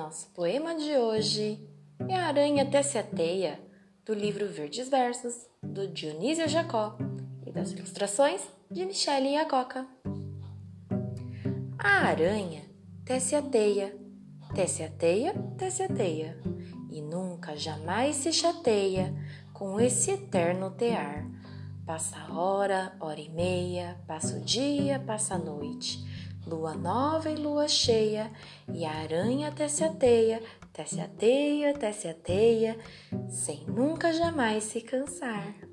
nosso poema de hoje é A Aranha Tece a Teia, do livro Verdes Versos, do Dionísio Jacó, e das ilustrações de Michele Iacoca. A aranha tece a teia, tece a teia, tece a teia, e nunca jamais se chateia com esse eterno tear. Passa hora, hora e meia, passa o dia, passa a noite lua nova e lua cheia, e a aranha tece a teia, tece a teia, tece a teia, sem nunca jamais se cansar.